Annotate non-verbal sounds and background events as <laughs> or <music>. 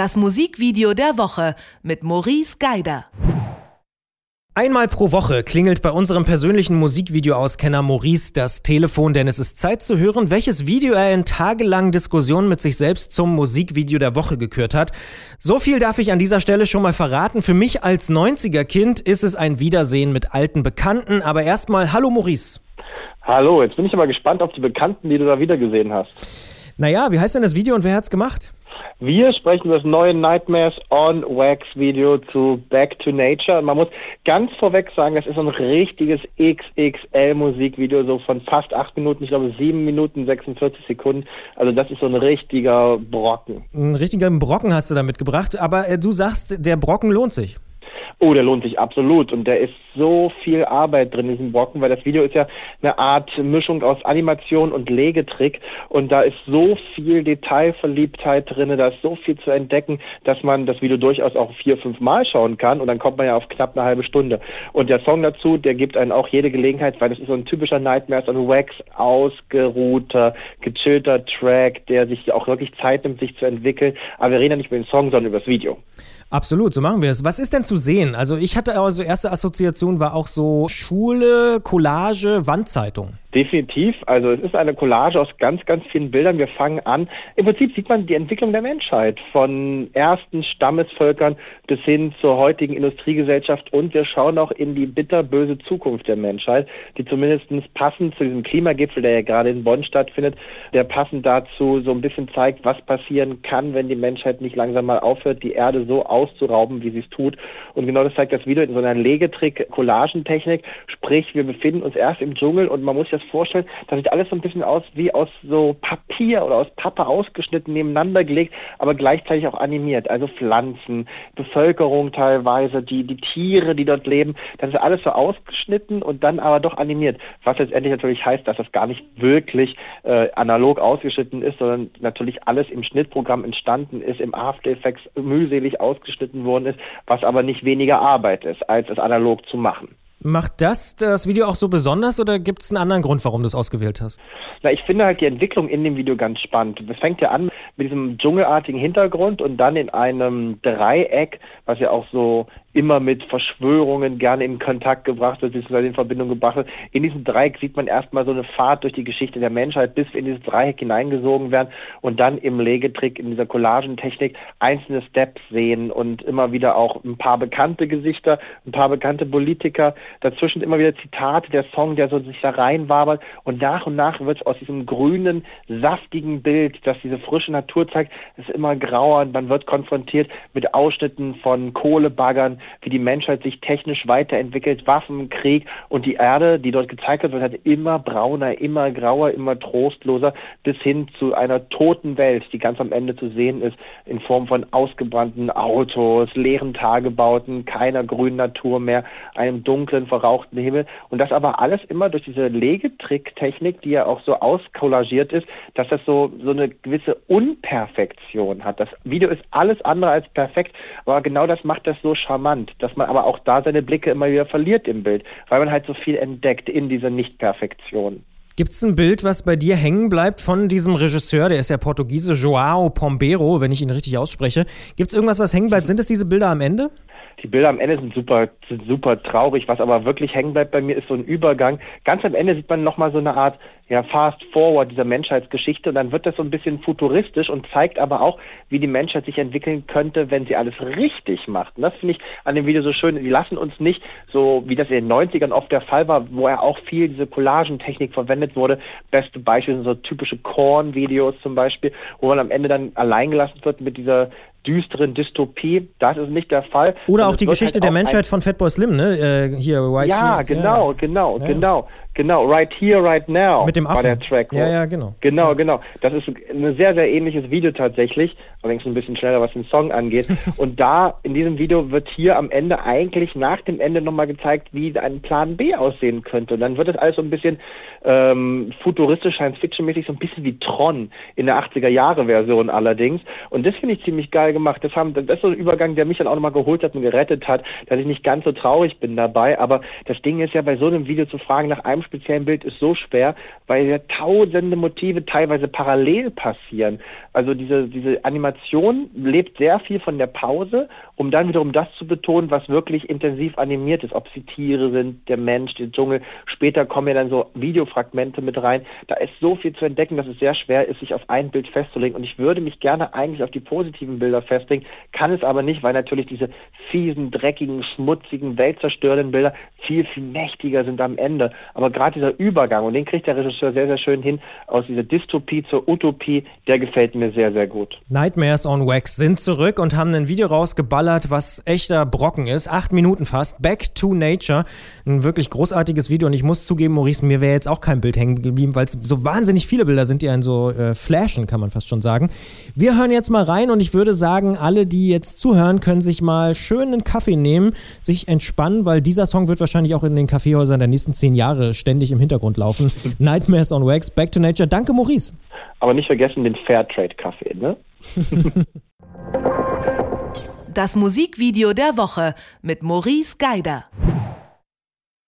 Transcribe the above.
das Musikvideo der Woche mit Maurice Geider. Einmal pro Woche klingelt bei unserem persönlichen Musikvideo-Auskenner Maurice das Telefon, denn es ist Zeit zu hören, welches Video er in tagelangen Diskussionen mit sich selbst zum Musikvideo der Woche gekürt hat. So viel darf ich an dieser Stelle schon mal verraten. Für mich als 90er-Kind ist es ein Wiedersehen mit alten Bekannten. Aber erstmal, hallo Maurice. Hallo, jetzt bin ich aber gespannt auf die Bekannten, die du da wiedergesehen hast. Naja, wie heißt denn das Video und wer hat's gemacht? Wir sprechen über das neue Nightmares on Wax Video zu Back to Nature. man muss ganz vorweg sagen, das ist ein richtiges XXL Musikvideo, so von fast acht Minuten, ich glaube sieben Minuten 46 Sekunden. Also das ist so ein richtiger Brocken. Ein richtiger Brocken hast du da mitgebracht, aber äh, du sagst, der Brocken lohnt sich. Oh, der lohnt sich absolut und der ist so viel Arbeit drin in diesem Brocken, weil das Video ist ja eine Art Mischung aus Animation und Legetrick und da ist so viel Detailverliebtheit drin, da ist so viel zu entdecken, dass man das Video durchaus auch vier, fünf Mal schauen kann und dann kommt man ja auf knapp eine halbe Stunde. Und der Song dazu, der gibt einen auch jede Gelegenheit, weil das ist so ein typischer Nightmares on Wax, ausgeruhter, gechillter Track, der sich auch wirklich Zeit nimmt, sich zu entwickeln. Aber wir reden ja nicht über den Song, sondern über das Video. Absolut, so machen wir es. Was ist denn zu sehen? Also ich hatte also erste Assoziation war auch so Schule, Collage, Wandzeitung. Definitiv. Also es ist eine Collage aus ganz, ganz vielen Bildern. Wir fangen an. Im Prinzip sieht man die Entwicklung der Menschheit von ersten Stammesvölkern bis hin zur heutigen Industriegesellschaft und wir schauen auch in die bitterböse Zukunft der Menschheit, die zumindest passend zu diesem Klimagipfel, der ja gerade in Bonn stattfindet, der passend dazu so ein bisschen zeigt, was passieren kann, wenn die Menschheit nicht langsam mal aufhört, die Erde so auszurauben, wie sie es tut. Und genau das zeigt das Video in so einer Legetrick-Collagentechnik. Sprich, wir befinden uns erst im Dschungel und man muss sich das vorstellen, das sieht alles so ein bisschen aus wie aus so Papier oder aus Pappe ausgeschnitten, nebeneinander gelegt, aber gleichzeitig auch animiert. Also Pflanzen, Bevölkerung teilweise, die, die Tiere, die dort leben, das ist alles so ausgeschnitten und dann aber doch animiert. Was letztendlich natürlich heißt, dass das gar nicht wirklich äh, analog ausgeschnitten ist, sondern natürlich alles im Schnittprogramm entstanden ist, im After Effects mühselig ausgeschnitten worden ist, was aber nicht weniger Arbeit ist, als es analog zu machen. Macht das das Video auch so besonders oder gibt es einen anderen Grund, warum du es ausgewählt hast? Na, ich finde halt die Entwicklung in dem Video ganz spannend. Es fängt ja an mit diesem dschungelartigen Hintergrund und dann in einem Dreieck, was ja auch so immer mit Verschwörungen gerne in Kontakt gebracht wird, beziehungsweise in Verbindung gebracht wird. In diesem Dreieck sieht man erstmal so eine Fahrt durch die Geschichte der Menschheit, bis wir in dieses Dreieck hineingesogen werden und dann im Legetrick, in dieser Collagentechnik einzelne Steps sehen und immer wieder auch ein paar bekannte Gesichter, ein paar bekannte Politiker, dazwischen immer wieder Zitate, der Song, der so sich da reinwabert und nach und nach wird aus diesem grünen, saftigen Bild, das diese frische Natur zeigt, ist immer grauer und man wird konfrontiert mit Ausschnitten von Kohlebaggern, wie die Menschheit sich technisch weiterentwickelt, Waffen, Krieg und die Erde, die dort gezeigt wird, halt immer brauner, immer grauer, immer trostloser, bis hin zu einer toten Welt, die ganz am Ende zu sehen ist, in Form von ausgebrannten Autos, leeren Tagebauten, keiner grünen Natur mehr, einem dunklen, verrauchten Himmel und das aber alles immer durch diese Legetricktechnik, die ja auch so auskollagiert ist, dass das so, so eine gewisse Unperfektion hat. Das Video ist alles andere als perfekt, aber genau das macht das so charmant charmant, dass man aber auch da seine Blicke immer wieder verliert im Bild, weil man halt so viel entdeckt in dieser Nichtperfektion. Gibt es ein Bild, was bei dir hängen bleibt von diesem Regisseur, der ist ja Portugiese, Joao Pombeiro, wenn ich ihn richtig ausspreche. Gibt es irgendwas, was hängen bleibt? Sind es diese Bilder am Ende? Die Bilder am Ende sind super, sind super traurig. Was aber wirklich hängen bleibt bei mir, ist so ein Übergang. Ganz am Ende sieht man nochmal so eine Art ja, Fast Forward dieser Menschheitsgeschichte und dann wird das so ein bisschen futuristisch und zeigt aber auch, wie die Menschheit sich entwickeln könnte, wenn sie alles richtig macht. Und das finde ich an dem Video so schön. Die lassen uns nicht so, wie das in den 90ern oft der Fall war, wo ja auch viel diese Collagentechnik verwendet wurde. Beste Beispiele sind so typische Korn-Videos zum Beispiel, wo man am Ende dann alleingelassen wird mit dieser düsteren Dystopie. Das ist nicht der Fall. Oder auch die Geschichte halt der Menschheit von Fatboy Slim, ne? Äh, hier, White Ja, genau, genau, ja. genau. Genau, Right Here, Right Now Mit dem Affen. war der Track. Ja, ja, genau. Genau, genau. Das ist ein sehr, sehr ähnliches Video tatsächlich, allerdings ein bisschen schneller, was den Song angeht. <laughs> Und da, in diesem Video wird hier am Ende eigentlich nach dem Ende nochmal gezeigt, wie ein Plan B aussehen könnte. Und dann wird das alles so ein bisschen ähm, futuristisch, Science-Fiction-mäßig, so ein bisschen wie Tron in der 80er-Jahre-Version allerdings. Und das finde ich ziemlich geil gemacht. Das, haben, das ist so ein Übergang, der mich dann auch nochmal geholt hat und gerettet hat, dass ich nicht ganz so traurig bin dabei. Aber das Ding ist ja bei so einem Video zu fragen nach einem speziellen Bild ist so schwer, weil ja tausende Motive teilweise parallel passieren. Also diese, diese Animation lebt sehr viel von der Pause, um dann wiederum das zu betonen, was wirklich intensiv animiert ist, ob sie Tiere sind, der Mensch, der Dschungel. Später kommen ja dann so Videofragmente mit rein. Da ist so viel zu entdecken, dass es sehr schwer ist, sich auf ein Bild festzulegen. Und ich würde mich gerne eigentlich auf die positiven Bilder festlegen, kann es aber nicht, weil natürlich diese fiesen, dreckigen, schmutzigen, weltzerstörenden Bilder viel, viel mächtiger sind am Ende. Aber gerade dieser Übergang, und den kriegt der Regisseur sehr, sehr schön hin, aus dieser Dystopie zur Utopie, der gefällt mir sehr, sehr gut. Nightmares on Wax sind zurück und haben ein Video rausgeballert, was echter Brocken ist. Acht Minuten fast. Back to Nature. Ein wirklich großartiges Video. Und ich muss zugeben, Maurice, mir wäre jetzt auch kein Bild hängen geblieben, weil es so wahnsinnig viele Bilder sind, die einen so äh, flashen, kann man fast schon sagen. Wir hören jetzt mal rein und ich würde sagen, alle, die jetzt zuhören, können sich mal schön einen Kaffee nehmen, sich entspannen, weil dieser Song wird wahrscheinlich auch in den Kaffeehäusern der nächsten zehn Jahre ständig im Hintergrund laufen. Nightmares on Wax, Back to Nature. Danke, Maurice. Aber nicht vergessen den Fairtrade-Kaffee, ne? Das Musikvideo der Woche mit Maurice Geider.